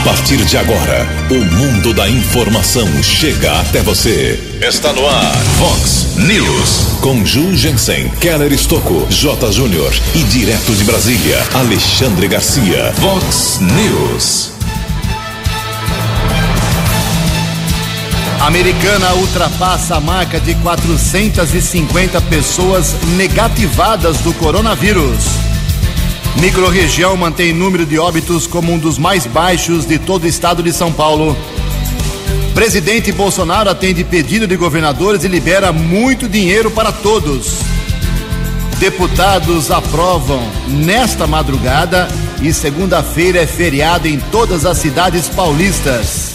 A partir de agora, o mundo da informação chega até você. Está no ar, Fox News. Com Ju Jensen, Keller Estocco, J. Júnior e direto de Brasília, Alexandre Garcia. Fox News. Americana ultrapassa a marca de 450 pessoas negativadas do coronavírus. Microrregião mantém número de óbitos como um dos mais baixos de todo o estado de São Paulo. Presidente Bolsonaro atende pedido de governadores e libera muito dinheiro para todos. Deputados aprovam nesta madrugada e segunda-feira é feriado em todas as cidades paulistas.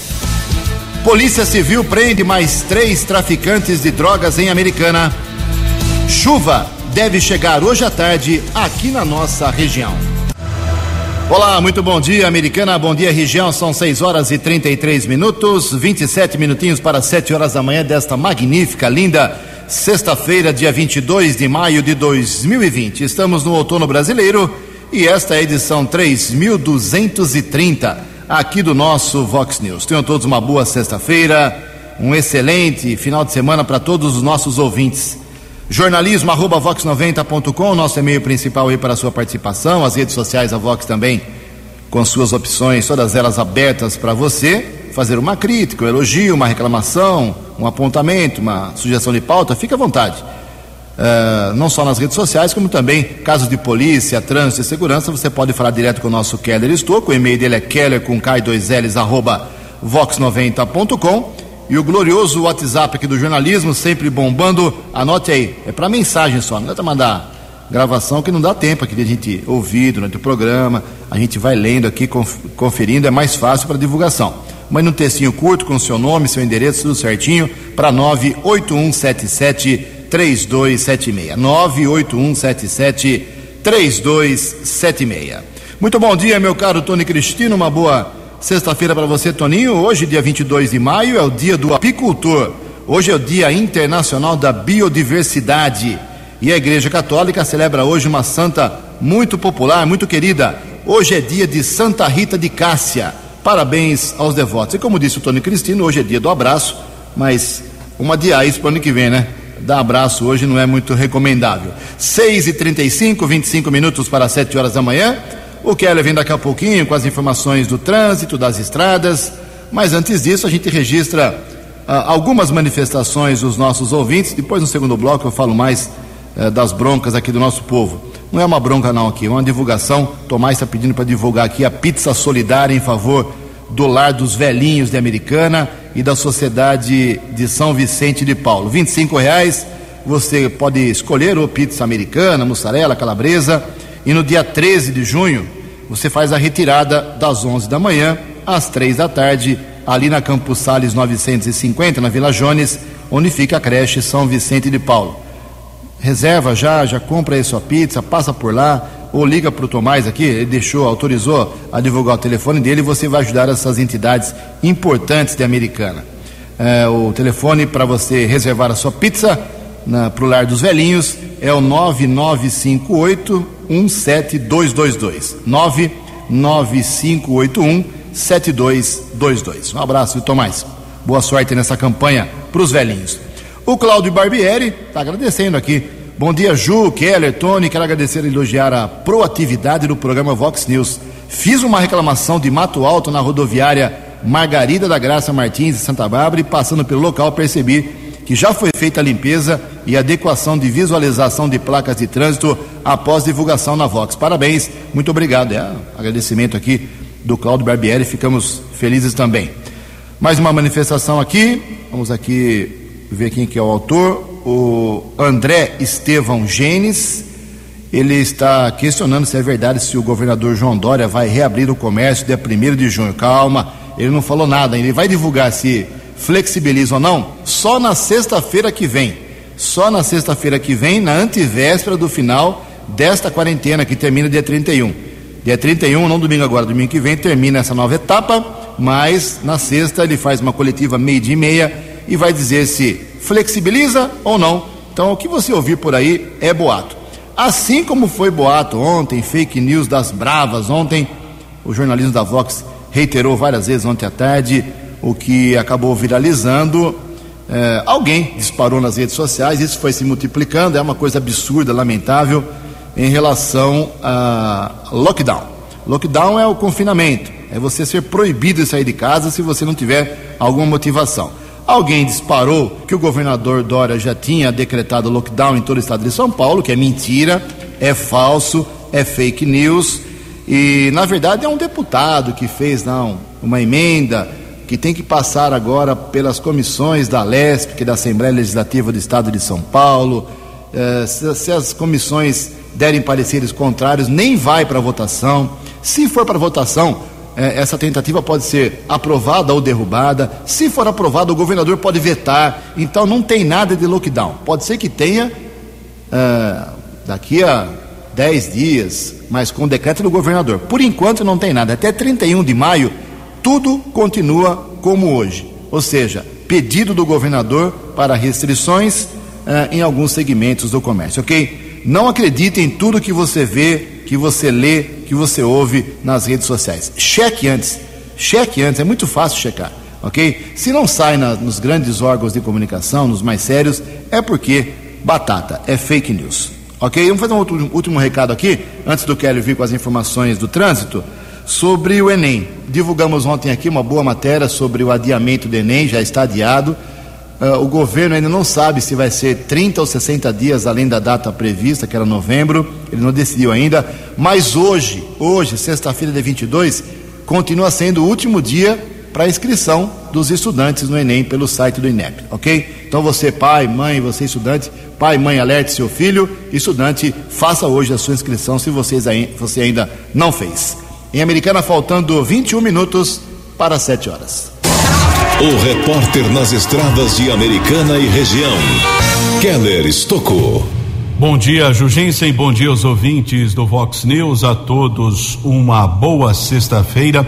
Polícia Civil prende mais três traficantes de drogas em Americana. Chuva deve chegar hoje à tarde aqui na nossa região. Olá, muito bom dia, Americana. Bom dia, região. São 6 horas e 33 minutos, 27 minutinhos para 7 horas da manhã desta magnífica, linda sexta-feira, dia 22 de maio de 2020. Estamos no outono brasileiro e esta é a edição 3230 aqui do nosso Vox News. Tenham todos uma boa sexta-feira, um excelente final de semana para todos os nossos ouvintes jornalismo arroba vox90.com, nosso e-mail principal aí para a sua participação, as redes sociais da Vox também com suas opções, todas elas abertas para você fazer uma crítica, um elogio, uma reclamação, um apontamento, uma sugestão de pauta, fique à vontade. Uh, não só nas redes sociais, como também casos de polícia, trânsito e segurança, você pode falar direto com o nosso Keller Estouco, o e-mail dele é keller com k2ls arroba vox90.com e o glorioso WhatsApp aqui do jornalismo, sempre bombando. Anote aí, é para mensagem só, não é para mandar gravação que não dá tempo aqui de a gente ouvir durante o programa. A gente vai lendo aqui, conferindo, é mais fácil para divulgação. Mande um textinho curto com seu nome, seu endereço, tudo certinho, para 98177 3276. 98177 3276. Muito bom dia, meu caro Tony Cristino, uma boa Sexta-feira para você, Toninho. Hoje, dia 22 de maio, é o dia do apicultor. Hoje é o Dia Internacional da Biodiversidade. E a Igreja Católica celebra hoje uma santa muito popular, muito querida. Hoje é dia de Santa Rita de Cássia. Parabéns aos devotos. E como disse o Tony Cristino, hoje é dia do abraço, mas uma dia isso para o ano que vem, né? Dar abraço hoje não é muito recomendável. 6h35, 25 minutos para 7 horas da manhã. O Keller vem daqui a pouquinho com as informações do trânsito, das estradas, mas antes disso a gente registra ah, algumas manifestações dos nossos ouvintes. Depois, no segundo bloco, eu falo mais eh, das broncas aqui do nosso povo. Não é uma bronca, não, aqui, é uma divulgação. Tomás está pedindo para divulgar aqui a pizza solidária em favor do Lar dos Velhinhos de Americana e da Sociedade de São Vicente de Paulo. R$ reais. Você pode escolher ou pizza americana, mussarela, calabresa. E no dia 13 de junho, você faz a retirada das 11 da manhã às 3 da tarde, ali na Campos Sales 950, na Vila Jones, onde fica a creche São Vicente de Paulo. Reserva já, já compra aí sua pizza, passa por lá, ou liga para o Tomás aqui, ele deixou, autorizou a divulgar o telefone dele e você vai ajudar essas entidades importantes de Americana. É, o telefone para você reservar a sua pizza para o Lar dos Velhinhos é o 9958 17222. 99581 7222. Um abraço, Tomás. Boa sorte nessa campanha para os velhinhos. O Cláudio Barbieri está agradecendo aqui. Bom dia, Ju, Keller, Tony. Quero agradecer e elogiar a proatividade do programa Vox News. Fiz uma reclamação de Mato Alto na rodoviária Margarida da Graça Martins de Santa Bárbara e passando pelo local percebi que já foi feita a limpeza e adequação de visualização de placas de trânsito após divulgação na Vox. Parabéns, muito obrigado. É agradecimento aqui do Claudio Barbieri, ficamos felizes também. Mais uma manifestação aqui, vamos aqui ver quem que é o autor, o André Estevão Genes, ele está questionando se é verdade se o governador João Dória vai reabrir o comércio dia 1 de junho. Calma, ele não falou nada, ele vai divulgar se flexibiliza ou não só na sexta-feira que vem. Só na sexta-feira que vem, na antivéspera do final desta quarentena que termina dia 31. Dia 31, não domingo agora, domingo que vem, termina essa nova etapa, mas na sexta ele faz uma coletiva meio dia e meia e vai dizer se flexibiliza ou não. Então o que você ouvir por aí é boato. Assim como foi boato ontem, fake news das bravas ontem, o jornalismo da Vox reiterou várias vezes ontem à tarde, o que acabou viralizando. É, alguém disparou nas redes sociais, isso foi se multiplicando, é uma coisa absurda, lamentável, em relação a lockdown. Lockdown é o confinamento, é você ser proibido de sair de casa se você não tiver alguma motivação. Alguém disparou que o governador Dória já tinha decretado lockdown em todo o estado de São Paulo, que é mentira, é falso, é fake news. E, na verdade, é um deputado que fez não, uma emenda que tem que passar agora pelas comissões da LESP, que é da Assembleia Legislativa do Estado de São Paulo. Eh, se, as comissões derem pareceres contrários, nem vai para votação. Se for para votação, eh, essa tentativa pode ser aprovada ou derrubada. Se for aprovada, o governador pode vetar. Então não tem nada de lockdown. Pode ser que tenha eh, daqui a 10 dias, mas com decreto do governador. Por enquanto não tem nada. Até 31 de maio, tudo continua como hoje. Ou seja, pedido do governador para restrições uh, em alguns segmentos do comércio, ok? Não acredite em tudo que você vê, que você lê, que você ouve nas redes sociais. Cheque antes. Cheque antes, é muito fácil checar, ok? Se não sai na, nos grandes órgãos de comunicação, nos mais sérios, é porque batata, é fake news. Ok? Vamos fazer um outro, último recado aqui, antes do Kelly vir com as informações do trânsito, sobre o Enem. Divulgamos ontem aqui uma boa matéria sobre o adiamento do Enem, já está adiado. Uh, o governo ainda não sabe se vai ser 30 ou 60 dias além da data prevista, que era novembro, ele não decidiu ainda. Mas hoje, hoje, sexta-feira de 22, continua sendo o último dia para inscrição dos estudantes no Enem pelo site do INEP, ok? Então você, pai, mãe, você estudante, pai, mãe, alerte seu filho, estudante, faça hoje a sua inscrição se vocês, você ainda não fez. Em Americana, faltando 21 minutos para 7 horas. O repórter nas estradas de Americana e região, Keller Estocou. Bom dia, Jugência, e bom dia aos ouvintes do Vox News. A todos uma boa sexta-feira.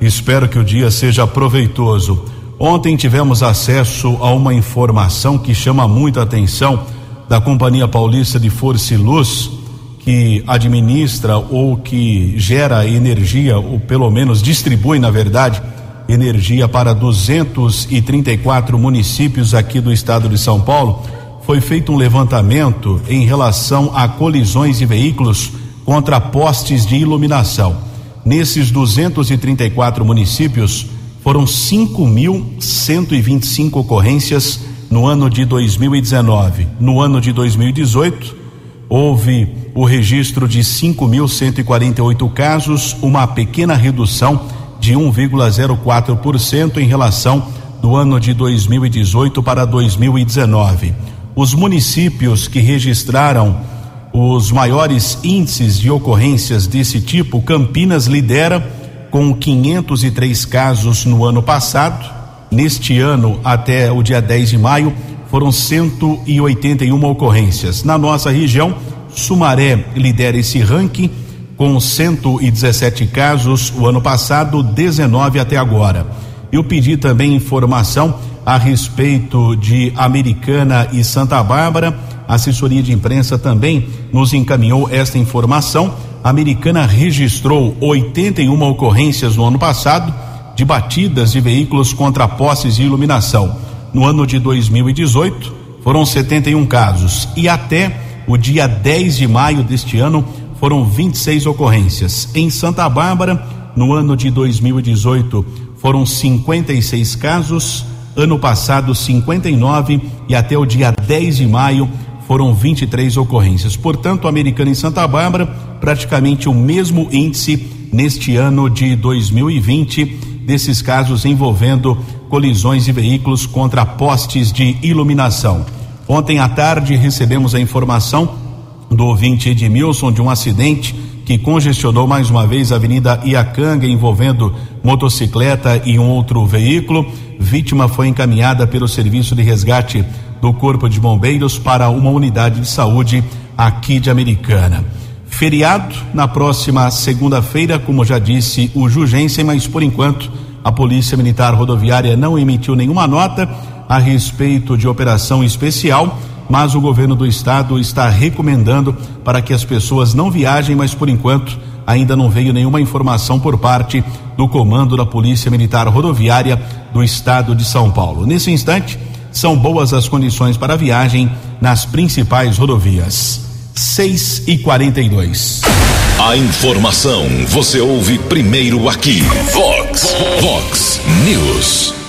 Espero que o dia seja proveitoso. Ontem tivemos acesso a uma informação que chama muita atenção da Companhia Paulista de Força e Luz, que administra ou que gera energia, ou pelo menos distribui, na verdade, energia para 234 municípios aqui do estado de São Paulo. Foi feito um levantamento em relação a colisões de veículos contra postes de iluminação. Nesses 234 municípios, foram 5.125 ocorrências no ano de 2019. No ano de 2018, houve o registro de 5.148 casos, uma pequena redução de 1,04% em relação do ano de 2018 para 2019. Os municípios que registraram os maiores índices de ocorrências desse tipo, Campinas lidera com 503 casos no ano passado. Neste ano, até o dia 10 de maio, foram 181 ocorrências. Na nossa região, Sumaré lidera esse ranking com 117 casos o ano passado, 19 até agora. Eu pedi também informação a respeito de Americana e Santa Bárbara a assessoria de imprensa também nos encaminhou esta informação. A americana registrou 81 ocorrências no ano passado de batidas de veículos contra postes de iluminação. No ano de 2018, foram 71 casos e até o dia 10 de maio deste ano foram 26 ocorrências. Em Santa Bárbara, no ano de 2018, foram 56 casos, ano passado 59 e até o dia 10 de maio foram 23 ocorrências. Portanto, Americana em Santa Bárbara, praticamente o mesmo índice neste ano de 2020 desses casos envolvendo colisões de veículos contra postes de iluminação. Ontem à tarde recebemos a informação do ouvinte Edmilson de um acidente que congestionou mais uma vez a Avenida Iacanga envolvendo motocicleta e um outro veículo. Vítima foi encaminhada pelo serviço de resgate do Corpo de Bombeiros para uma unidade de saúde aqui de Americana. Feriado na próxima segunda-feira, como já disse o Jugensen, mas por enquanto a Polícia Militar Rodoviária não emitiu nenhuma nota a respeito de operação especial, mas o governo do estado está recomendando para que as pessoas não viajem, mas por enquanto ainda não veio nenhuma informação por parte do comando da Polícia Militar Rodoviária do Estado de São Paulo. Nesse instante, são boas as condições para a viagem nas principais rodovias. 6 e 42. A informação você ouve primeiro aqui. Vox, Vox News.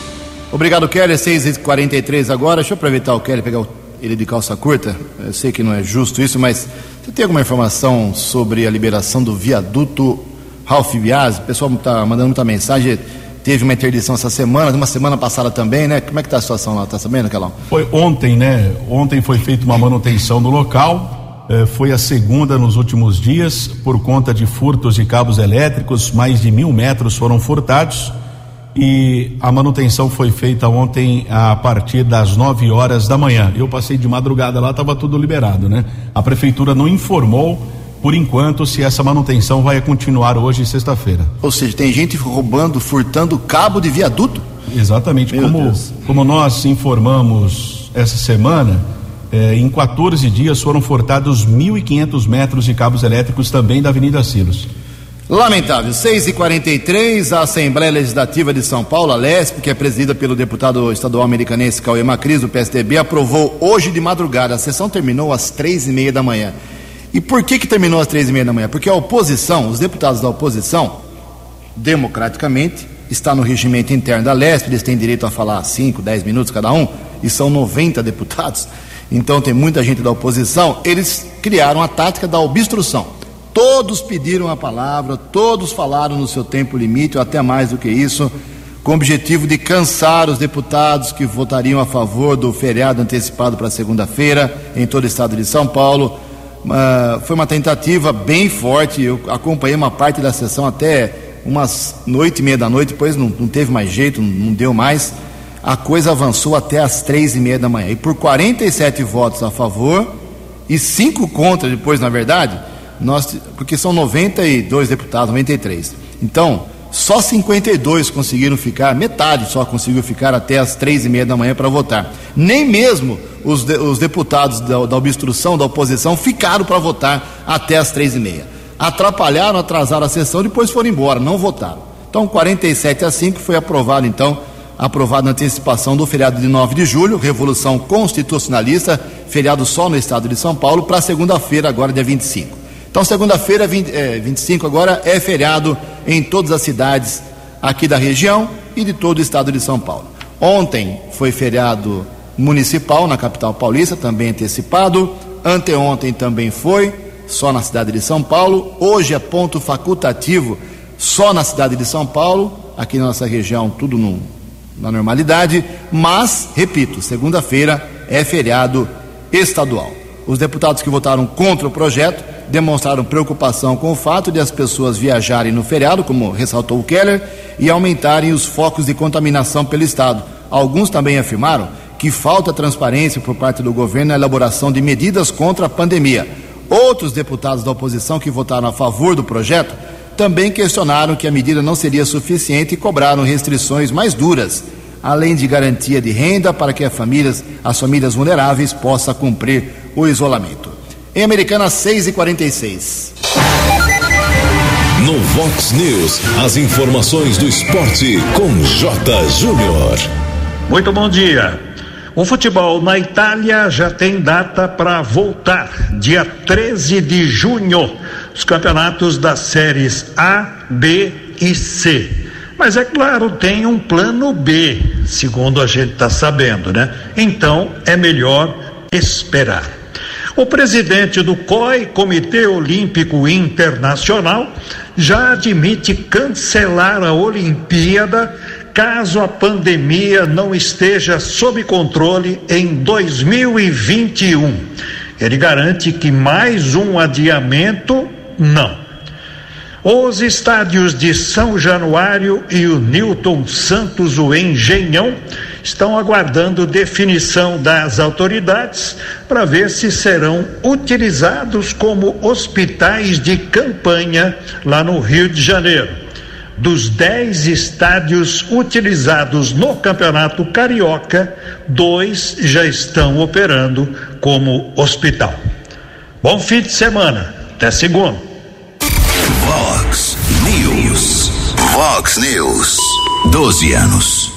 Obrigado, Kelly. 6 e 43 agora. Deixa eu aproveitar o Kelly pegar ele de calça curta. Eu sei que não é justo isso, mas você tem alguma informação sobre a liberação do viaduto Ralph Bias? O pessoal está mandando muita mensagem teve uma interdição essa semana, uma semana passada também, né? Como é que está a situação lá? Está sabendo, Calão? Foi ontem, né? Ontem foi feita uma manutenção no local. Eh, foi a segunda nos últimos dias por conta de furtos de cabos elétricos. Mais de mil metros foram furtados e a manutenção foi feita ontem a partir das 9 horas da manhã. Eu passei de madrugada lá, estava tudo liberado, né? A prefeitura não informou por enquanto, se essa manutenção vai continuar hoje, sexta-feira. Ou seja, tem gente roubando, furtando cabo de viaduto? Exatamente. como, como nós informamos essa semana, eh, em 14 dias foram furtados 1.500 metros de cabos elétricos também da Avenida Silos. Lamentável. 6 e 43 a Assembleia Legislativa de São Paulo, a LESP, que é presidida pelo deputado estadual americanense Cauê Macris, do PSDB, aprovou hoje de madrugada. A sessão terminou às três e meia da manhã. E por que, que terminou às três e meia da manhã? Porque a oposição, os deputados da oposição, democraticamente, está no regimento interno da LESP, eles têm direito a falar 5, 10 minutos cada um, e são 90 deputados, então tem muita gente da oposição, eles criaram a tática da obstrução. Todos pediram a palavra, todos falaram no seu tempo limite, ou até mais do que isso, com o objetivo de cansar os deputados que votariam a favor do feriado antecipado para segunda-feira em todo o estado de São Paulo Uh, foi uma tentativa bem forte. Eu acompanhei uma parte da sessão até umas noite e meia da noite, depois não, não teve mais jeito, não, não, deu mais. A coisa avançou até as três e meia da manhã. E por 47 votos a favor e cinco contra, depois, na verdade, nós, porque são 92 deputados, 93. Então, só 52 conseguiram ficar, metade só conseguiu ficar até as três e meia da manhã para votar. Nem mesmo os, de, os deputados da, da, obstrução, da oposição, ficaram para votar até as três e meia. Atrapalharam, atrasaram a sessão, depois foram embora, não votaram. Então, 47 a 5 foi aprovado, então, aprovado na antecipação do feriado de 9 de julho, Revolução Constitucionalista, feriado só no estado de São Paulo, para segunda-feira, agora dia 25. Então, segunda-feira, 20, é, 25 agora, é feriado em todas as cidades aqui da região e de todo o estado de São Paulo. Ontem foi feriado municipal na capital paulista, também antecipado. Anteontem também foi, só na cidade de São Paulo. Hoje é ponto facultativo só na cidade de São Paulo. Aqui na nossa região, tudo no, na normalidade. Mas, repito, segunda-feira é feriado estadual. Os deputados que votaram contra o projeto demonstraram preocupação com o fato de as pessoas viajarem no feriado, como ressaltou o Keller, e aumentarem os focos de contaminação pelo Estado. Alguns também afirmaram que falta transparência por parte do governo na elaboração de medidas contra a pandemia. Outros deputados da oposição que votaram a favor do projeto também questionaram que a medida não seria suficiente e cobraram restrições mais duras, além de garantia de renda para que as famílias, as famílias vulneráveis possam cumprir o isolamento. Em Americana 6 e 46. No Vox News, as informações do esporte com J. Júnior. Muito bom dia. O futebol na Itália já tem data para voltar, dia 13 de junho, os campeonatos das séries A, B e C. Mas é claro, tem um plano B, segundo a gente está sabendo, né? Então é melhor esperar. O presidente do COI, Comitê Olímpico Internacional, já admite cancelar a Olimpíada caso a pandemia não esteja sob controle em 2021. Ele garante que mais um adiamento, não. Os estádios de São Januário e o Newton Santos, o Engenhão, estão aguardando definição das autoridades para ver se serão utilizados como hospitais de campanha lá no Rio de Janeiro dos 10 estádios utilizados no Campeonato Carioca, dois já estão operando como hospital. Bom fim de semana. Até segunda. Fox News. 12 anos.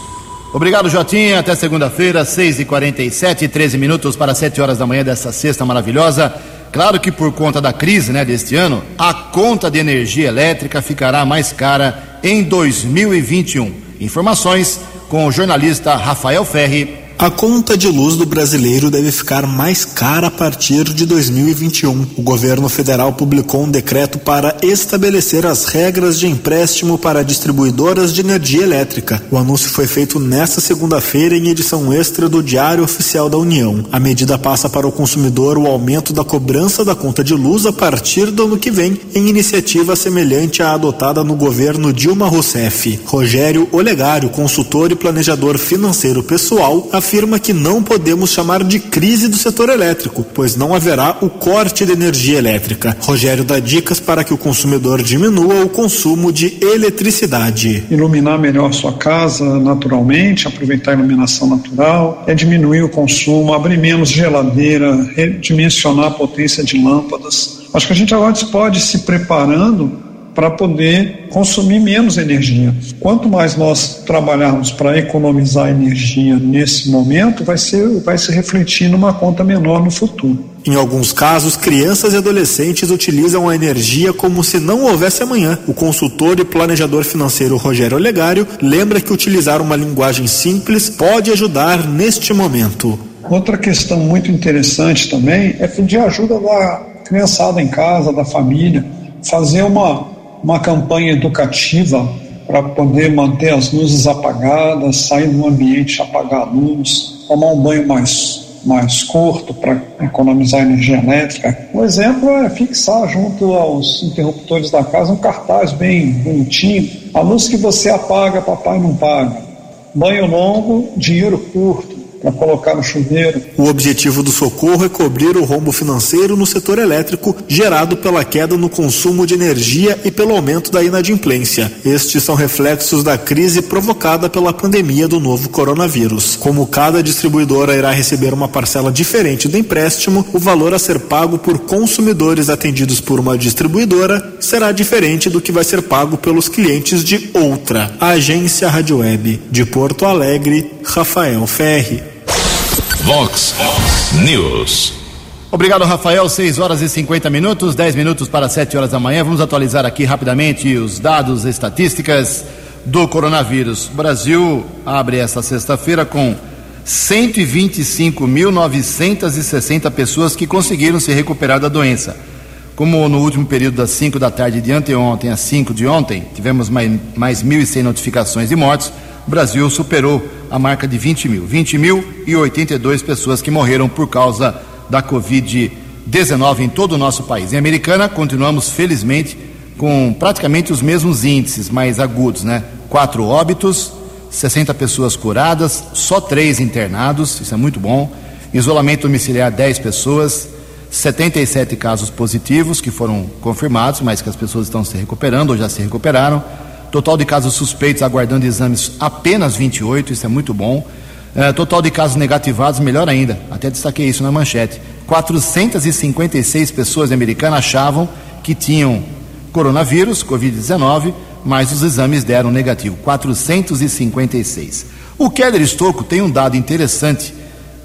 Obrigado, Jotinha. Até segunda-feira, 6h47, 13 minutos para 7 horas da manhã dessa sexta maravilhosa. Claro que por conta da crise né, deste ano, a conta de energia elétrica ficará mais cara em 2021. Informações com o jornalista Rafael Ferri a conta de luz do brasileiro deve ficar mais cara a partir de 2021. O governo federal publicou um decreto para estabelecer as regras de empréstimo para distribuidoras de energia elétrica. O anúncio foi feito nesta segunda-feira em edição extra do Diário Oficial da União. A medida passa para o consumidor o aumento da cobrança da conta de luz a partir do ano que vem, em iniciativa semelhante à adotada no governo Dilma Rousseff. Rogério Olegário, consultor e planejador financeiro pessoal, afirma afirma que não podemos chamar de crise do setor elétrico, pois não haverá o corte de energia elétrica. Rogério dá dicas para que o consumidor diminua o consumo de eletricidade. Iluminar melhor sua casa naturalmente, aproveitar a iluminação natural, é diminuir o consumo, abrir menos geladeira, redimensionar a potência de lâmpadas. Acho que a gente agora pode ir se preparando para poder consumir menos energia. Quanto mais nós trabalharmos para economizar energia nesse momento, vai, ser, vai se refletir numa conta menor no futuro. Em alguns casos, crianças e adolescentes utilizam a energia como se não houvesse amanhã. O consultor e planejador financeiro Rogério Olegário lembra que utilizar uma linguagem simples pode ajudar neste momento. Outra questão muito interessante também é pedir ajuda da criançada em casa, da família, fazer uma uma campanha educativa para poder manter as luzes apagadas, sair do ambiente, apagar a luz, tomar um banho mais, mais curto para economizar energia elétrica. Um exemplo é fixar junto aos interruptores da casa um cartaz bem bonitinho. A luz que você apaga, papai não paga. Banho longo, dinheiro curto para colocar no chuveiro. O objetivo do socorro é cobrir o rombo financeiro no setor elétrico gerado pela queda no consumo de energia e pelo aumento da inadimplência. Estes são reflexos da crise provocada pela pandemia do novo coronavírus. Como cada distribuidora irá receber uma parcela diferente do empréstimo, o valor a ser pago por consumidores atendidos por uma distribuidora será diferente do que vai ser pago pelos clientes de outra. Agência Rádio Web de Porto Alegre, Rafael Ferri. Vox News. Obrigado, Rafael. 6 horas e 50 minutos, 10 minutos para 7 horas da manhã. Vamos atualizar aqui rapidamente os dados estatísticas do coronavírus. O Brasil abre esta sexta-feira com 125.960 pessoas que conseguiram se recuperar da doença. Como no último período das 5 da tarde de anteontem às 5 de ontem, tivemos mais, mais 1.100 notificações de mortes, o Brasil superou a marca de 20 mil. 20 mil e 82 pessoas que morreram por causa da Covid-19 em todo o nosso país. Em Americana, continuamos, felizmente, com praticamente os mesmos índices mais agudos, né? Quatro óbitos, 60 pessoas curadas, só três internados, isso é muito bom. Isolamento domiciliar, 10 pessoas, 77 casos positivos que foram confirmados, mas que as pessoas estão se recuperando ou já se recuperaram. Total de casos suspeitos aguardando exames apenas 28, isso é muito bom. É, total de casos negativados, melhor ainda, até destaquei isso na manchete. 456 pessoas americanas achavam que tinham coronavírus, Covid-19, mas os exames deram negativo. 456. O Keller Estocco tem um dado interessante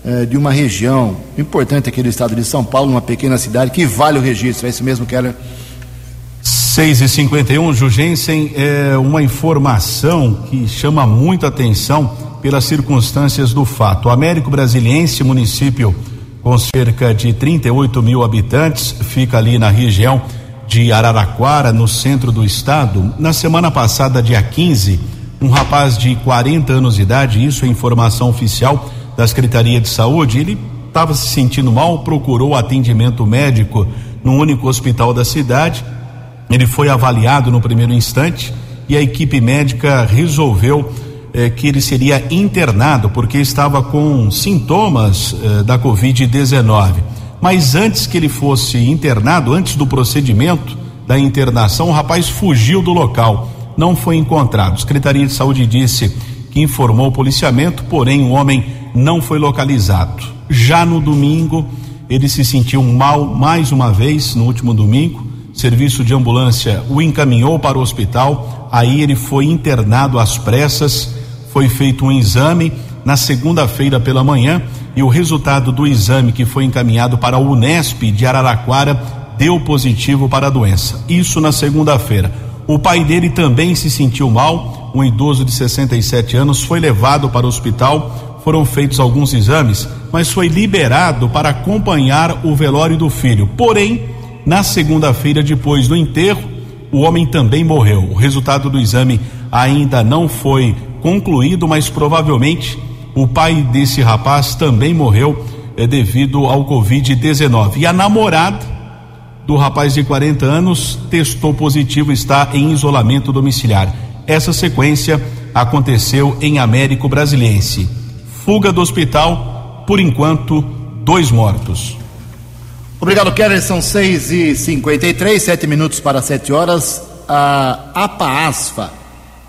é, de uma região importante aqui do estado de São Paulo, uma pequena cidade, que vale o registro. É isso mesmo, Keller? 6 e 51 Jugensen, é uma informação que chama muita atenção pelas circunstâncias do fato. O Américo Brasiliense, município com cerca de 38 mil habitantes, fica ali na região de Araraquara, no centro do estado. Na semana passada, dia 15, um rapaz de 40 anos de idade, isso é informação oficial da Secretaria de Saúde, ele estava se sentindo mal, procurou atendimento médico no único hospital da cidade ele foi avaliado no primeiro instante e a equipe médica resolveu eh, que ele seria internado porque estava com sintomas eh, da Covid-19. Mas antes que ele fosse internado, antes do procedimento da internação, o rapaz fugiu do local, não foi encontrado. A Secretaria de Saúde disse que informou o policiamento, porém o homem não foi localizado. Já no domingo, ele se sentiu mal mais uma vez, no último domingo serviço de ambulância o encaminhou para o hospital. Aí ele foi internado às pressas, foi feito um exame na segunda-feira pela manhã e o resultado do exame que foi encaminhado para o Unesp de Araraquara deu positivo para a doença. Isso na segunda-feira. O pai dele também se sentiu mal, um idoso de 67 anos, foi levado para o hospital. Foram feitos alguns exames, mas foi liberado para acompanhar o velório do filho. Porém, na segunda-feira, depois do enterro, o homem também morreu. O resultado do exame ainda não foi concluído, mas provavelmente o pai desse rapaz também morreu é, devido ao Covid-19. E a namorada do rapaz de 40 anos testou positivo, está em isolamento domiciliar. Essa sequência aconteceu em Américo Brasiliense. Fuga do hospital, por enquanto, dois mortos. Obrigado, Keller. São 6 e 53 sete minutos para sete horas. A APAASFA,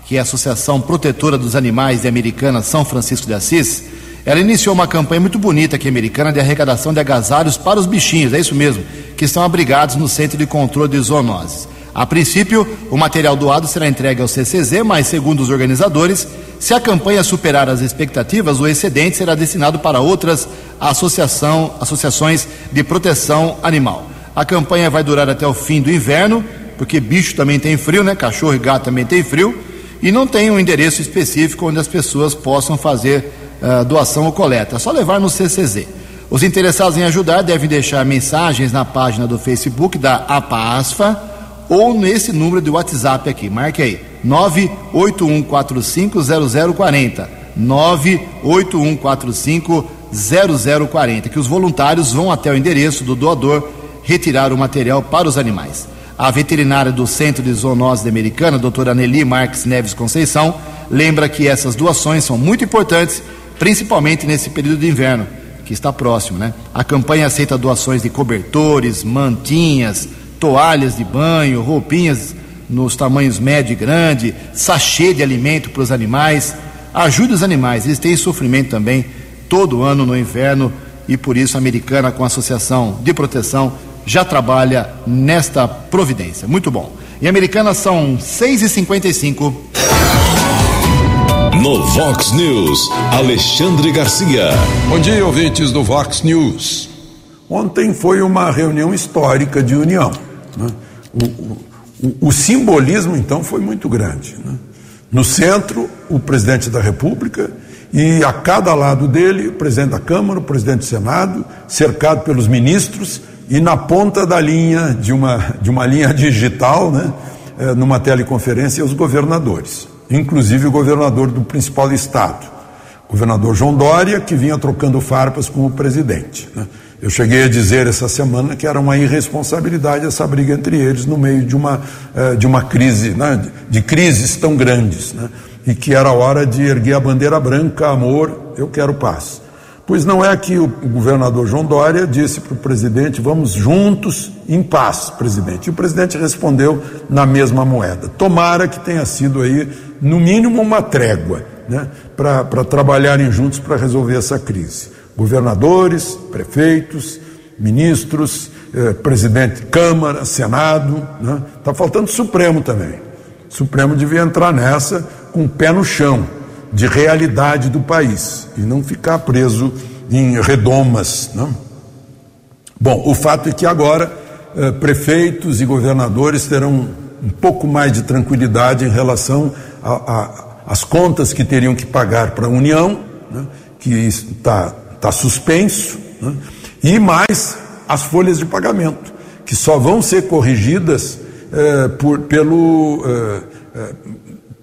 que é a Associação Protetora dos Animais de Americana São Francisco de Assis, ela iniciou uma campanha muito bonita aqui americana de arrecadação de agasalhos para os bichinhos, é isso mesmo, que estão abrigados no Centro de Controle de Zoonoses. A princípio, o material doado será entregue ao CCZ, mas, segundo os organizadores, se a campanha superar as expectativas, o excedente será destinado para outras associações de proteção animal. A campanha vai durar até o fim do inverno, porque bicho também tem frio, né? Cachorro e gato também tem frio, e não tem um endereço específico onde as pessoas possam fazer uh, doação ou coleta. É só levar no CCZ. Os interessados em ajudar devem deixar mensagens na página do Facebook da APASFA ou nesse número de WhatsApp aqui. Marque aí: 981450040. 981450040. Que os voluntários vão até o endereço do doador retirar o material para os animais. A veterinária do Centro de Zoonose Americana, doutora Nelly Marques Neves Conceição, lembra que essas doações são muito importantes principalmente nesse período de inverno, que está próximo, né? A campanha aceita doações de cobertores, mantinhas, toalhas de banho, roupinhas nos tamanhos médio e grande, sachê de alimento para os animais. Ajude os animais, eles têm sofrimento também todo ano no inverno e por isso a Americana, com a Associação de Proteção, já trabalha nesta providência. Muito bom. E Americana são 6h55. No Vox News, Alexandre Garcia. Bom dia, ouvintes do Vox News. Ontem foi uma reunião histórica de união. Né? O, o, o, simbolismo, então, foi muito grande. Né? No centro, o presidente da República e a cada lado dele, o presidente da Câmara, o presidente do Senado, cercado pelos ministros e na ponta da linha, de uma, de uma linha digital, né? Eh, numa teleconferência, os governadores inclusive o governador do principal estado, o governador João Dória, que vinha trocando farpas com o presidente. Né? Eu cheguei a dizer essa semana que era uma irresponsabilidade essa briga entre eles no meio de uma, eh, de uma crise, né? de crises tão grandes, né? e que era hora de erguer a bandeira branca, amor, eu quero paz. Pois não é que o governador João Dória disse para o presidente: vamos juntos em paz, presidente. E o presidente respondeu na mesma moeda. Tomara que tenha sido aí, no mínimo, uma trégua né, para trabalharem juntos para resolver essa crise. Governadores, prefeitos, ministros, eh, presidente de Câmara, Senado. Está né, tá faltando Supremo também. O Supremo devia entrar nessa com o pé no chão de realidade do país e não ficar preso em redomas. Não? Bom, o fato é que agora eh, prefeitos e governadores terão um pouco mais de tranquilidade em relação às contas que teriam que pagar para a União, né, que está tá suspenso, né, e mais as folhas de pagamento, que só vão ser corrigidas eh, por, pelo, eh, eh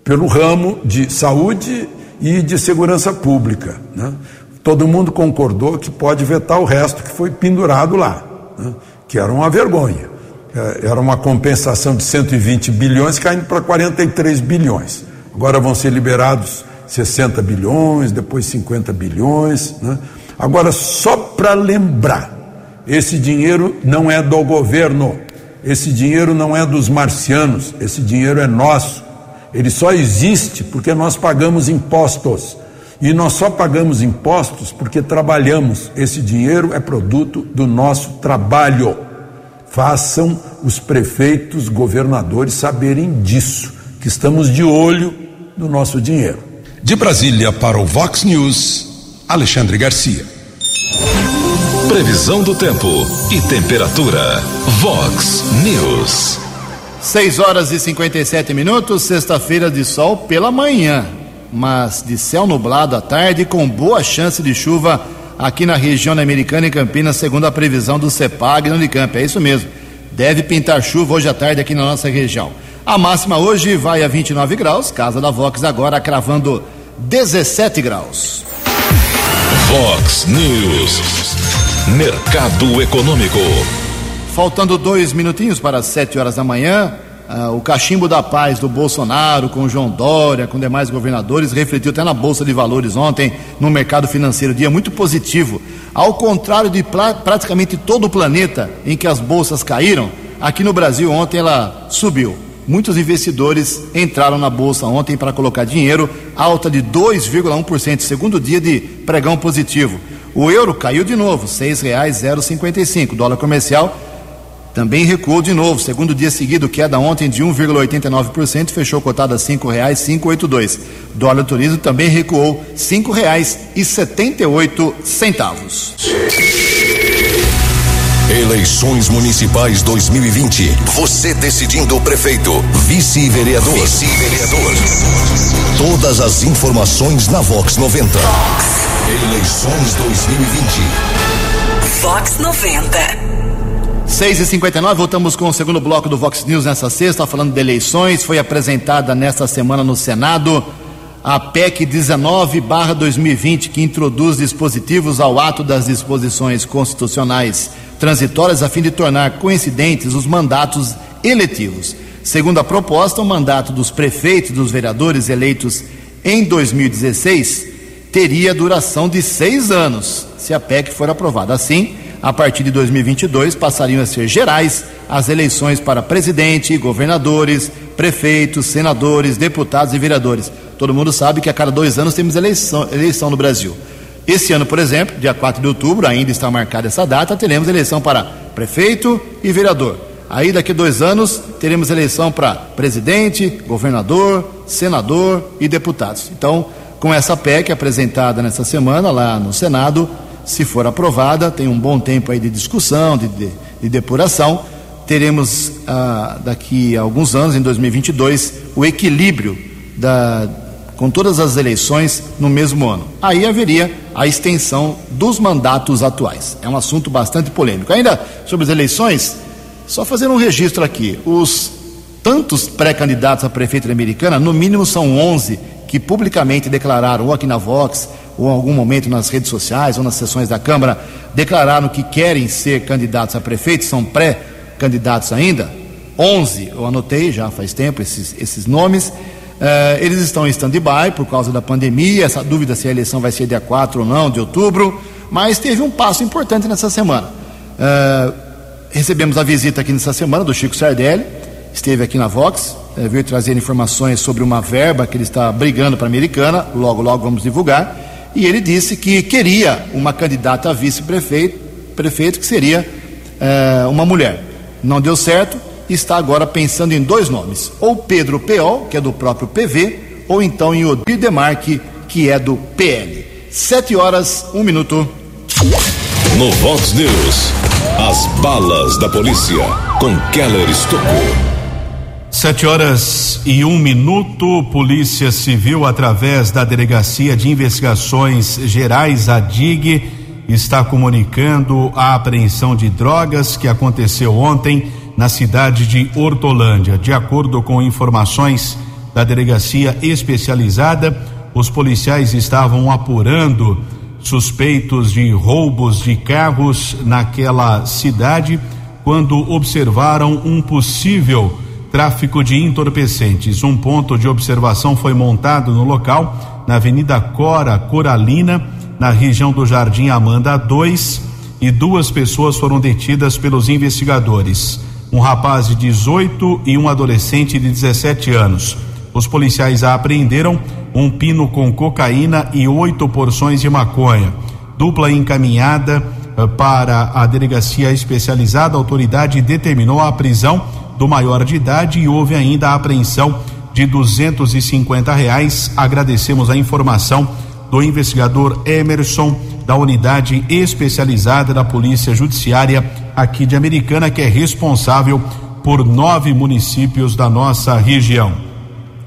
pelo ramo de saúde e de segurança pública. Né? Todo mundo concordou que pode vetar o resto que foi pendurado lá, né? que era uma vergonha. É, era uma compensação de 120 bilhões caindo para 43 bilhões. Agora vão ser liberados 60 bilhões, depois 50 bilhões. Né? Agora, só para lembrar, esse dinheiro não é do governo, esse dinheiro não é dos marcianos, esse dinheiro é nosso. Ele só existe porque nós pagamos impostos. E nós só pagamos impostos porque trabalhamos. Esse dinheiro é produto do nosso trabalho. façam os prefeitos, governadores saberem disso, que estamos de olho no nosso dinheiro. De Brasília para o Vox News, Alexandre Garcia. Previsão do tempo e temperatura. Vox News. 6 horas e 57 minutos, sexta-feira de sol pela manhã, mas de céu nublado à tarde com boa chance de chuva aqui na região americana e Campinas, segundo a previsão do CEPAG no Unicamp. É isso mesmo. Deve pintar chuva hoje à tarde aqui na nossa região. A máxima hoje vai a 29 graus, casa da Vox agora cravando 17 graus. Vox News. Mercado Econômico. Faltando dois minutinhos para as 7 horas da manhã, ah, o cachimbo da paz do Bolsonaro com João Dória, com demais governadores, refletiu até na Bolsa de Valores ontem, no mercado financeiro. Dia muito positivo. Ao contrário de praticamente todo o planeta em que as bolsas caíram, aqui no Brasil ontem ela subiu. Muitos investidores entraram na bolsa ontem para colocar dinheiro, alta de 2,1%, segundo dia de pregão positivo. O euro caiu de novo, R$ 6,055. Dólar comercial também recuou de novo, segundo dia seguido, queda ontem de 1,89%, fechou cotada a R$ 5,582. Dólar turismo também recuou R$ 5,78 centavos. Eleições Municipais 2020. Você decidindo o prefeito, vice-vereador. Vice-vereador. Todas as informações na Vox 90. Vox. Eleições 2020. Vox 90. 6 e 59 voltamos com o segundo bloco do Vox News nessa sexta, falando de eleições. Foi apresentada nesta semana no Senado a PEC 19-2020, que introduz dispositivos ao ato das disposições constitucionais transitórias a fim de tornar coincidentes os mandatos eletivos. Segundo a proposta, o mandato dos prefeitos e dos vereadores eleitos em 2016 teria duração de seis anos, se a PEC for aprovada. Assim, a partir de 2022 passariam a ser gerais as eleições para presidente, governadores, prefeitos, senadores, deputados e vereadores. Todo mundo sabe que a cada dois anos temos eleição, eleição no Brasil. Esse ano, por exemplo, dia 4 de outubro, ainda está marcada essa data, teremos eleição para prefeito e vereador. Aí, daqui dois anos, teremos eleição para presidente, governador, senador e deputados. Então, com essa PEC apresentada nessa semana lá no Senado, se for aprovada, tem um bom tempo aí de discussão, de, de, de depuração, teremos ah, daqui a alguns anos, em 2022, o equilíbrio da, com todas as eleições no mesmo ano. Aí haveria a extensão dos mandatos atuais. É um assunto bastante polêmico. Ainda sobre as eleições, só fazer um registro aqui. Os tantos pré-candidatos a prefeito americana, no mínimo são 11 que publicamente declararam, ou aqui na Vox, ou em algum momento nas redes sociais, ou nas sessões da Câmara, declararam que querem ser candidatos a prefeito, são pré-candidatos ainda. 11, eu anotei já faz tempo esses, esses nomes. Uh, eles estão em stand-by por causa da pandemia, essa dúvida se a eleição vai ser dia 4 ou não, de outubro, mas teve um passo importante nessa semana. Uh, recebemos a visita aqui nessa semana do Chico Sardelli, esteve aqui na Vox, uh, veio trazer informações sobre uma verba que ele está brigando para a Americana, logo, logo vamos divulgar e ele disse que queria uma candidata a vice-prefeito, prefeito que seria uma mulher. Não deu certo, está agora pensando em dois nomes: ou Pedro Peol, que é do próprio PV, ou então em Odir Demarque, que é do PL. Sete horas, um minuto. No Vox News, as balas da polícia com Keller Estocou. Sete horas e um minuto, Polícia Civil, através da Delegacia de Investigações Gerais, a DIG, está comunicando a apreensão de drogas que aconteceu ontem na cidade de Hortolândia. De acordo com informações da delegacia especializada, os policiais estavam apurando suspeitos de roubos de carros naquela cidade quando observaram um possível tráfico de entorpecentes. Um ponto de observação foi montado no local, na Avenida Cora Coralina, na região do Jardim Amanda 2, e duas pessoas foram detidas pelos investigadores. Um rapaz de 18 e um adolescente de 17 anos. Os policiais apreenderam um pino com cocaína e oito porções de maconha. Dupla encaminhada eh, para a delegacia especializada. A autoridade determinou a prisão do maior de idade e houve ainda a apreensão de duzentos e cinquenta reais. Agradecemos a informação do investigador Emerson da unidade especializada da Polícia Judiciária aqui de Americana, que é responsável por nove municípios da nossa região.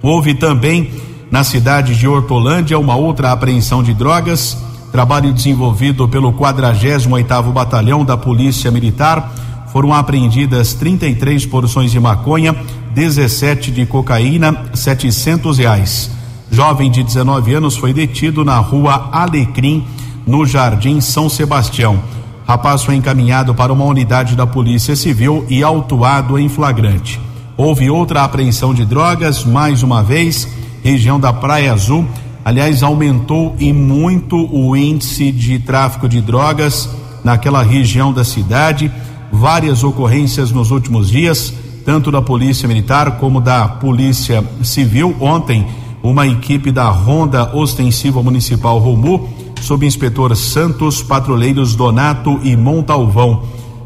Houve também na cidade de Hortolândia uma outra apreensão de drogas, trabalho desenvolvido pelo 48 oitavo Batalhão da Polícia Militar. Foram apreendidas 33 porções de maconha, 17 de cocaína, 700 reais. Jovem de 19 anos foi detido na rua Alecrim, no Jardim São Sebastião. Rapaz foi encaminhado para uma unidade da Polícia Civil e autuado em flagrante. Houve outra apreensão de drogas, mais uma vez, região da Praia Azul. Aliás, aumentou e muito o índice de tráfico de drogas naquela região da cidade. Várias ocorrências nos últimos dias, tanto da Polícia Militar como da Polícia Civil. Ontem, uma equipe da Ronda Ostensiva Municipal Romu, sob inspetor Santos, patrulheiros Donato e Montalvão.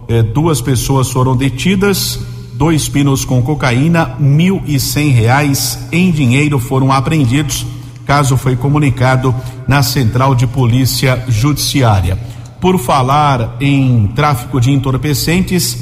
Eh, duas pessoas foram detidas, dois pinos com cocaína, mil e cem reais em dinheiro foram apreendidos. Caso foi comunicado na Central de Polícia Judiciária. Por falar em tráfico de entorpecentes,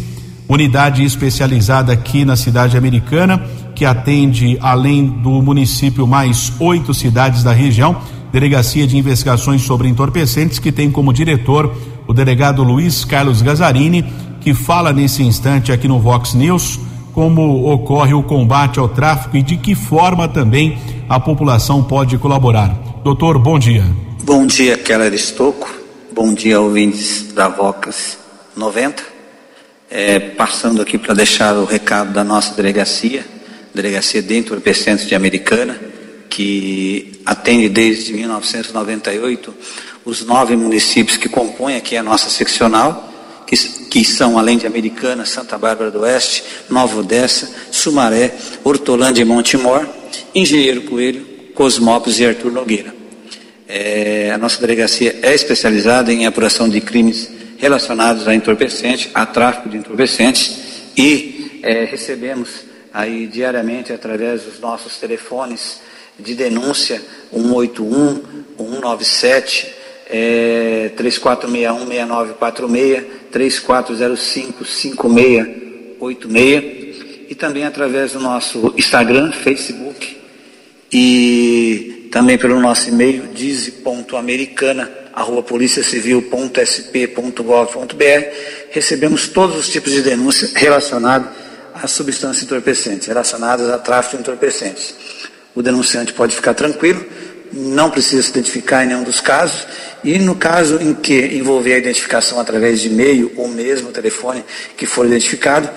unidade especializada aqui na cidade americana que atende, além do município, mais oito cidades da região. Delegacia de Investigações sobre Entorpecentes, que tem como diretor o delegado Luiz Carlos Gazarini, que fala nesse instante aqui no Vox News como ocorre o combate ao tráfico e de que forma também a população pode colaborar. Doutor, bom dia. Bom dia, Keller Estocco. Bom dia, ouvintes da Vox 90. É, passando aqui para deixar o recado da nossa delegacia Delegacia de Entorpecentes de Americana, que atende desde 1998 os nove municípios que compõem aqui a nossa seccional, que, que são, além de Americana, Santa Bárbara do Oeste, Nova Odessa, Sumaré, Hortolândia e Montemor, Engenheiro Coelho, Cosmópolis e Arthur Nogueira. É, a nossa delegacia é especializada em apuração de crimes relacionados a entorpecentes, a tráfico de entorpecentes e é, recebemos aí diariamente através dos nossos telefones de denúncia 181, 197, é, 3461-6946, 3405-5686 e também através do nosso Instagram, Facebook e também pelo nosso e-mail dize.americana arroba policiacivil.sp.gov.br recebemos todos os tipos de denúncia relacionados as substâncias entorpecentes, relacionadas a tráfico de entorpecentes. O denunciante pode ficar tranquilo, não precisa se identificar em nenhum dos casos, e no caso em que envolver a identificação através de e-mail ou mesmo telefone que for identificado,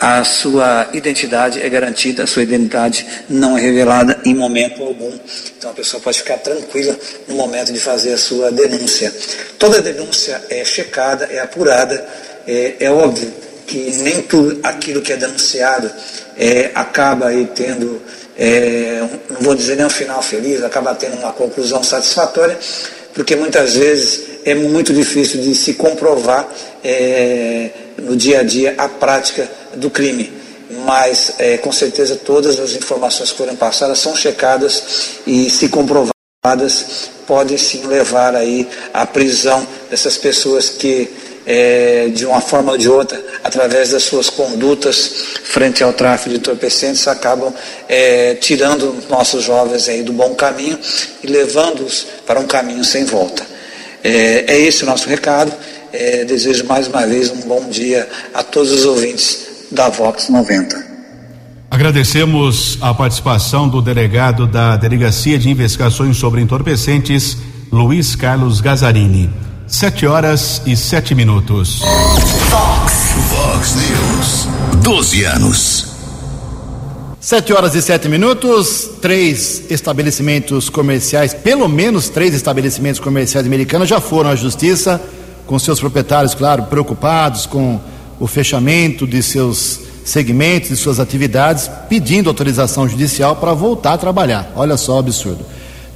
a sua identidade é garantida, a sua identidade não é revelada em momento algum. Então a pessoa pode ficar tranquila no momento de fazer a sua denúncia. Toda denúncia é checada, é apurada, é, é óbvio que nem tudo aquilo que é denunciado é, acaba aí tendo, é, não vou dizer nem um final feliz, acaba tendo uma conclusão satisfatória, porque muitas vezes é muito difícil de se comprovar é, no dia a dia a prática do crime. Mas é, com certeza todas as informações que foram passadas são checadas e se comprovadas podem sim levar aí à prisão dessas pessoas que é, de uma forma ou de outra, através das suas condutas frente ao tráfico de entorpecentes, acabam é, tirando nossos jovens aí do bom caminho e levando-os para um caminho sem volta. É, é esse o nosso recado. É, desejo mais uma vez um bom dia a todos os ouvintes da Vox 90. Agradecemos a participação do delegado da Delegacia de Investigações sobre Entorpecentes, Luiz Carlos Gazarini. Sete horas e sete minutos. Fox. Fox News. Doze anos. Sete horas e sete minutos. Três estabelecimentos comerciais, pelo menos três estabelecimentos comerciais americanos já foram à justiça, com seus proprietários, claro, preocupados com o fechamento de seus segmentos, de suas atividades, pedindo autorização judicial para voltar a trabalhar. Olha só o absurdo.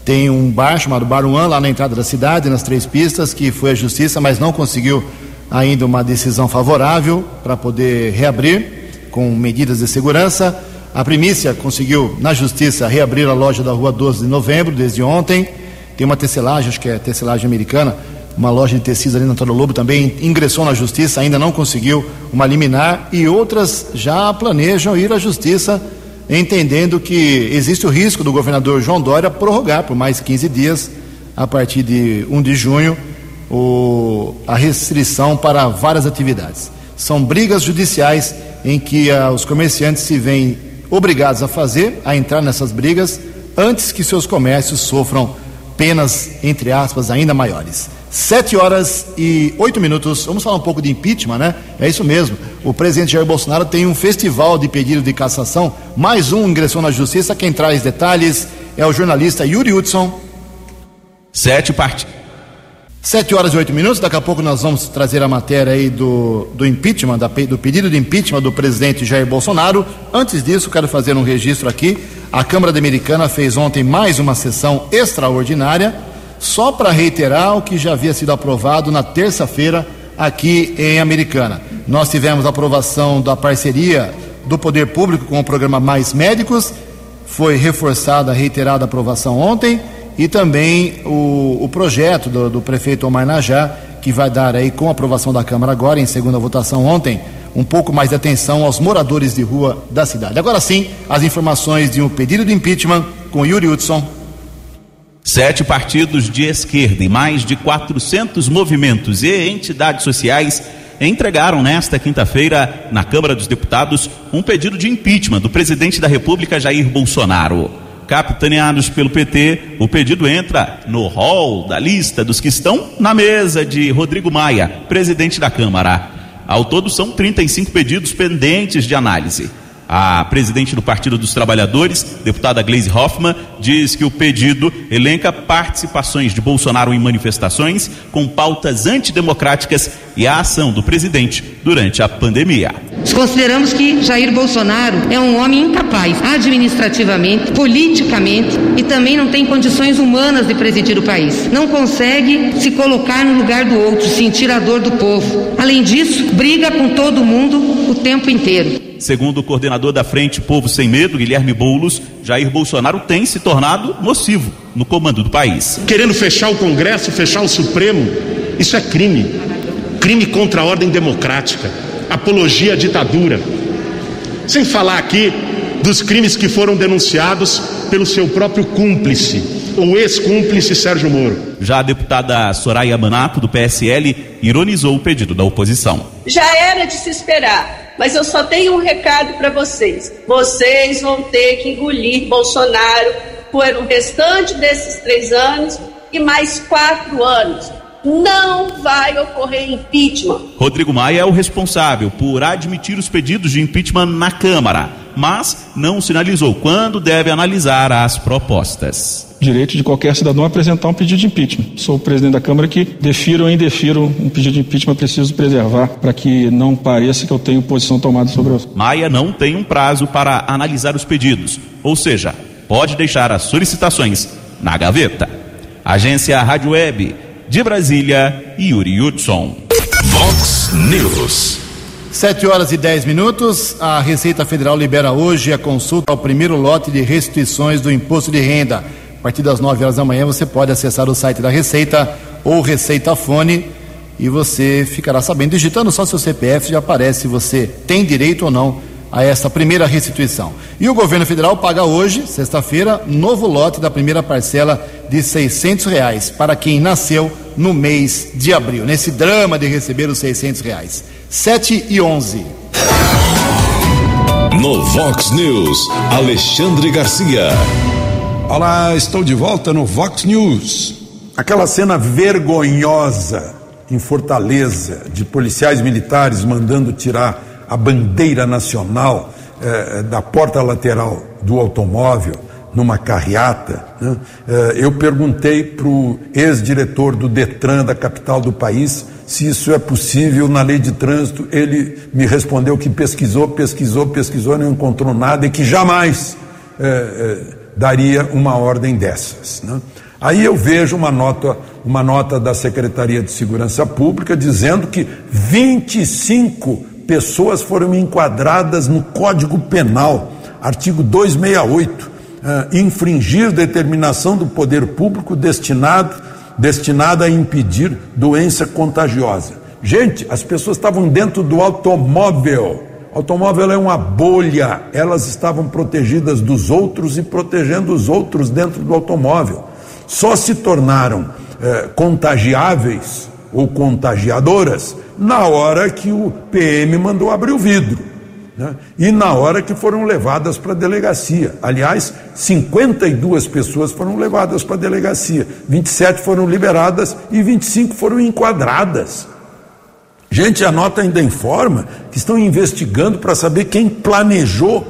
Tem um bar chamado Bar One lá na entrada da cidade, nas três pistas, que foi à justiça, mas não conseguiu ainda uma decisão favorável para poder reabrir com medidas de segurança. A primícia conseguiu, na justiça, reabrir a loja da rua 12 de novembro, desde ontem. Tem uma tecelagem, acho que é tecelagem americana, uma loja de tecidos ali na Antônio Lobo também ingressou na justiça, ainda não conseguiu uma liminar e outras já planejam ir à justiça, entendendo que existe o risco do governador João Dória prorrogar por mais 15 dias, a partir de 1 de junho, o, a restrição para várias atividades. São brigas judiciais em que ah, os comerciantes se veem obrigados a fazer, a entrar nessas brigas, antes que seus comércios sofram penas, entre aspas, ainda maiores. Sete horas e oito minutos. Vamos falar um pouco de impeachment, né? É isso mesmo. O presidente Jair Bolsonaro tem um festival de pedido de cassação. Mais um ingressou na justiça. Quem traz detalhes é o jornalista Yuri Hudson. Sete partes. Sete horas e oito minutos. Daqui a pouco nós vamos trazer a matéria aí do, do impeachment, da, do pedido de impeachment do presidente Jair Bolsonaro. Antes disso, quero fazer um registro aqui. A Câmara Americana fez ontem mais uma sessão extraordinária só para reiterar o que já havia sido aprovado na terça-feira aqui em Americana. Nós tivemos a aprovação da parceria do Poder Público com o programa Mais Médicos, foi reforçada, reiterada a aprovação ontem, e também o, o projeto do, do prefeito Omar Najá, que vai dar aí, com a aprovação da Câmara agora, em segunda votação ontem, um pouco mais de atenção aos moradores de rua da cidade. Agora sim, as informações de um pedido de impeachment com Yuri Hudson. Sete partidos de esquerda e mais de 400 movimentos e entidades sociais entregaram nesta quinta-feira, na Câmara dos Deputados, um pedido de impeachment do presidente da República, Jair Bolsonaro. Capitaneados pelo PT, o pedido entra no rol da lista dos que estão na mesa de Rodrigo Maia, presidente da Câmara. Ao todo, são 35 pedidos pendentes de análise. A presidente do Partido dos Trabalhadores, deputada Gleisi Hoffmann, diz que o pedido elenca participações de Bolsonaro em manifestações com pautas antidemocráticas e a ação do presidente durante a pandemia. Consideramos que Jair Bolsonaro é um homem incapaz administrativamente, politicamente e também não tem condições humanas de presidir o país. Não consegue se colocar no lugar do outro, sentir a dor do povo. Além disso, briga com todo mundo o tempo inteiro. Segundo o coordenador da Frente Povo Sem Medo, Guilherme Boulos, Jair Bolsonaro tem se tornado nocivo no comando do país. Querendo fechar o Congresso, fechar o Supremo, isso é crime. Crime contra a ordem democrática, apologia à ditadura. Sem falar aqui dos crimes que foram denunciados pelo seu próprio cúmplice, o ex-cúmplice Sérgio Moro. Já a deputada Soraya Manato, do PSL, ironizou o pedido da oposição. Já era de se esperar mas eu só tenho um recado para vocês. Vocês vão ter que engolir Bolsonaro por o restante desses três anos e mais quatro anos. Não vai ocorrer impeachment. Rodrigo Maia é o responsável por admitir os pedidos de impeachment na Câmara, mas não sinalizou quando deve analisar as propostas direito de qualquer cidadão a apresentar um pedido de impeachment. Sou o presidente da Câmara que defiro ou indefiro um pedido de impeachment, preciso preservar para que não pareça que eu tenho posição tomada sobre o Maia não tem um prazo para analisar os pedidos, ou seja, pode deixar as solicitações na gaveta. Agência Rádio Web de Brasília, Yuri Hudson. Vox News. Sete horas e dez minutos. A Receita Federal libera hoje a consulta ao primeiro lote de restituições do imposto de renda. A partir das 9 horas da manhã você pode acessar o site da Receita ou Receita Fone e você ficará sabendo, digitando só seu CPF, já aparece se você tem direito ou não a essa primeira restituição. E o governo federal paga hoje, sexta-feira, novo lote da primeira parcela de 600 reais para quem nasceu no mês de abril, nesse drama de receber os 600 reais. 7 e 11. No Vox News, Alexandre Garcia. Olá, estou de volta no Vox News. Aquela cena vergonhosa em Fortaleza de policiais militares mandando tirar a bandeira nacional eh, da porta lateral do automóvel numa carreata. Né? Eh, eu perguntei para o ex-diretor do Detran da capital do país se isso é possível na lei de trânsito. Ele me respondeu que pesquisou, pesquisou, pesquisou, não encontrou nada e que jamais. Eh, daria uma ordem dessas. Né? Aí eu vejo uma nota, uma nota da Secretaria de Segurança Pública dizendo que 25 pessoas foram enquadradas no Código Penal, artigo 268, uh, infringir determinação do poder público destinado, destinada a impedir doença contagiosa. Gente, as pessoas estavam dentro do automóvel. Automóvel é uma bolha, elas estavam protegidas dos outros e protegendo os outros dentro do automóvel. Só se tornaram eh, contagiáveis ou contagiadoras na hora que o PM mandou abrir o vidro. Né? E na hora que foram levadas para a delegacia. Aliás, 52 pessoas foram levadas para a delegacia, 27 foram liberadas e 25 foram enquadradas. Gente, a nota ainda informa que estão investigando para saber quem planejou,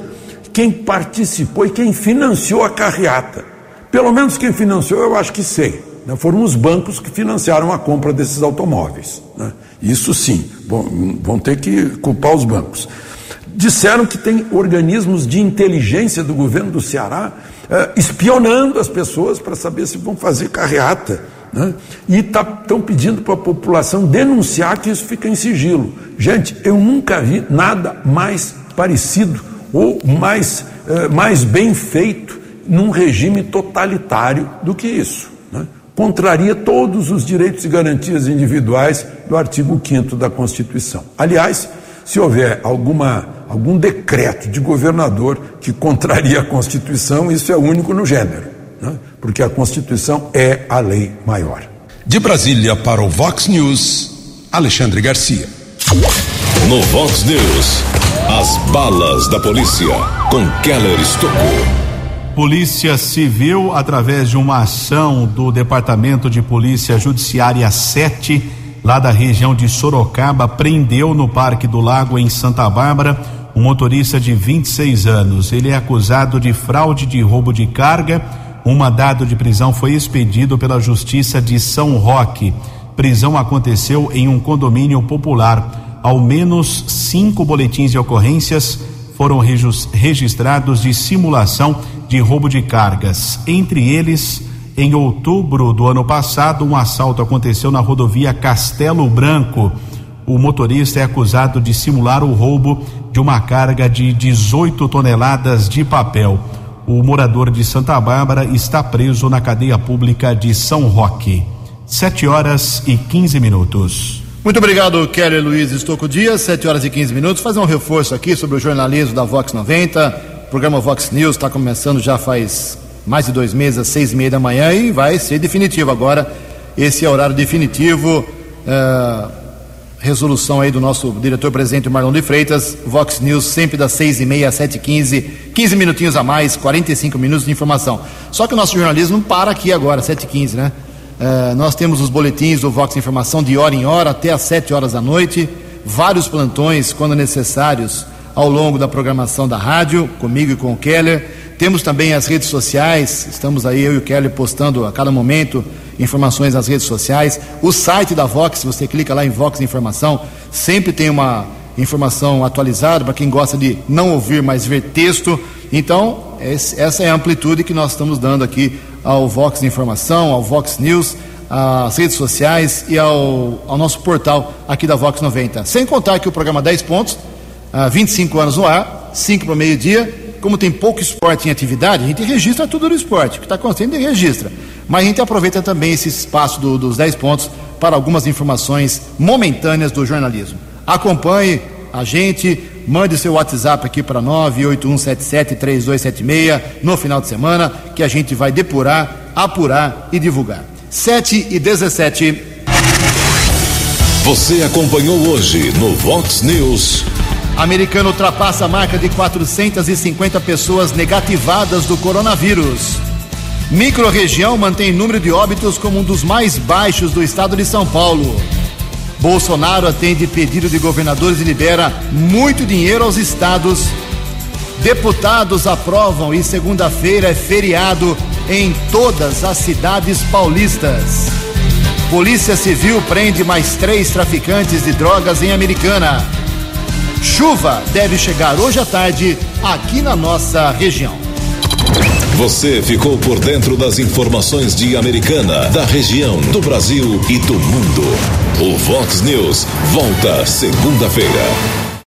quem participou e quem financiou a carreata. Pelo menos quem financiou, eu acho que sei. Né? Foram os bancos que financiaram a compra desses automóveis. Né? Isso sim, vão, vão ter que culpar os bancos. Disseram que tem organismos de inteligência do governo do Ceará eh, espionando as pessoas para saber se vão fazer carreata. Né? E estão tá, pedindo para a população denunciar que isso fica em sigilo. Gente, eu nunca vi nada mais parecido ou mais, eh, mais bem feito num regime totalitário do que isso. Né? Contraria todos os direitos e garantias individuais do artigo 5 da Constituição. Aliás, se houver alguma, algum decreto de governador que contraria a Constituição, isso é único no gênero né? porque a Constituição é a lei maior. De Brasília para o Vox News, Alexandre Garcia. No Vox News, as balas da polícia com Keller Estocou. Polícia Civil, através de uma ação do Departamento de Polícia Judiciária 7, lá da região de Sorocaba, prendeu no Parque do Lago, em Santa Bárbara, um motorista de 26 anos. Ele é acusado de fraude de roubo de carga um mandado de prisão foi expedido pela Justiça de São Roque. Prisão aconteceu em um condomínio popular. Ao menos cinco boletins de ocorrências foram registrados de simulação de roubo de cargas. Entre eles, em outubro do ano passado, um assalto aconteceu na rodovia Castelo Branco. O motorista é acusado de simular o roubo de uma carga de 18 toneladas de papel. O morador de Santa Bárbara está preso na cadeia pública de São Roque. Sete horas e 15 minutos. Muito obrigado, Kelly Luiz Estocco Dias. Sete horas e 15 minutos. Fazer um reforço aqui sobre o jornalismo da Vox 90. O programa Vox News está começando já faz mais de dois meses, às seis e meia da manhã, e vai ser definitivo agora. Esse é o horário definitivo. Uh, resolução aí do nosso diretor-presidente Marlon de Freitas, Vox News, sempre das seis e meia às sete e quinze, quinze minutinhos a mais, 45 minutos de informação. Só que o nosso jornalismo não para aqui agora, sete e quinze, né? É, nós temos os boletins do Vox Informação de hora em hora até às sete horas da noite, vários plantões, quando necessários, ao longo da programação da rádio, comigo e com o Keller. Temos também as redes sociais, estamos aí, eu e o Keller, postando a cada momento informações nas redes sociais. O site da Vox, você clica lá em Vox Informação, sempre tem uma informação atualizada para quem gosta de não ouvir, mas ver texto. Então, essa é a amplitude que nós estamos dando aqui ao Vox Informação, ao Vox News, às redes sociais e ao, ao nosso portal aqui da Vox 90. Sem contar que o programa 10 pontos, uh, 25 anos no ar, 5 para o meio-dia. Como tem pouco esporte em atividade, a gente registra tudo no esporte. O que está acontecendo, a gente registra. Mas a gente aproveita também esse espaço do, dos 10 pontos para algumas informações momentâneas do jornalismo. Acompanhe a gente, mande seu WhatsApp aqui para 981773276 no final de semana, que a gente vai depurar, apurar e divulgar. 7 e 17. Você acompanhou hoje no Vox News. Americano ultrapassa a marca de 450 pessoas negativadas do coronavírus. Microrregião mantém número de óbitos como um dos mais baixos do estado de São Paulo. Bolsonaro atende pedido de governadores e libera muito dinheiro aos estados. Deputados aprovam e segunda-feira é feriado em todas as cidades paulistas. Polícia Civil prende mais três traficantes de drogas em Americana. Chuva deve chegar hoje à tarde aqui na nossa região. Você ficou por dentro das informações de Americana, da região, do Brasil e do mundo. O Vox News volta segunda-feira.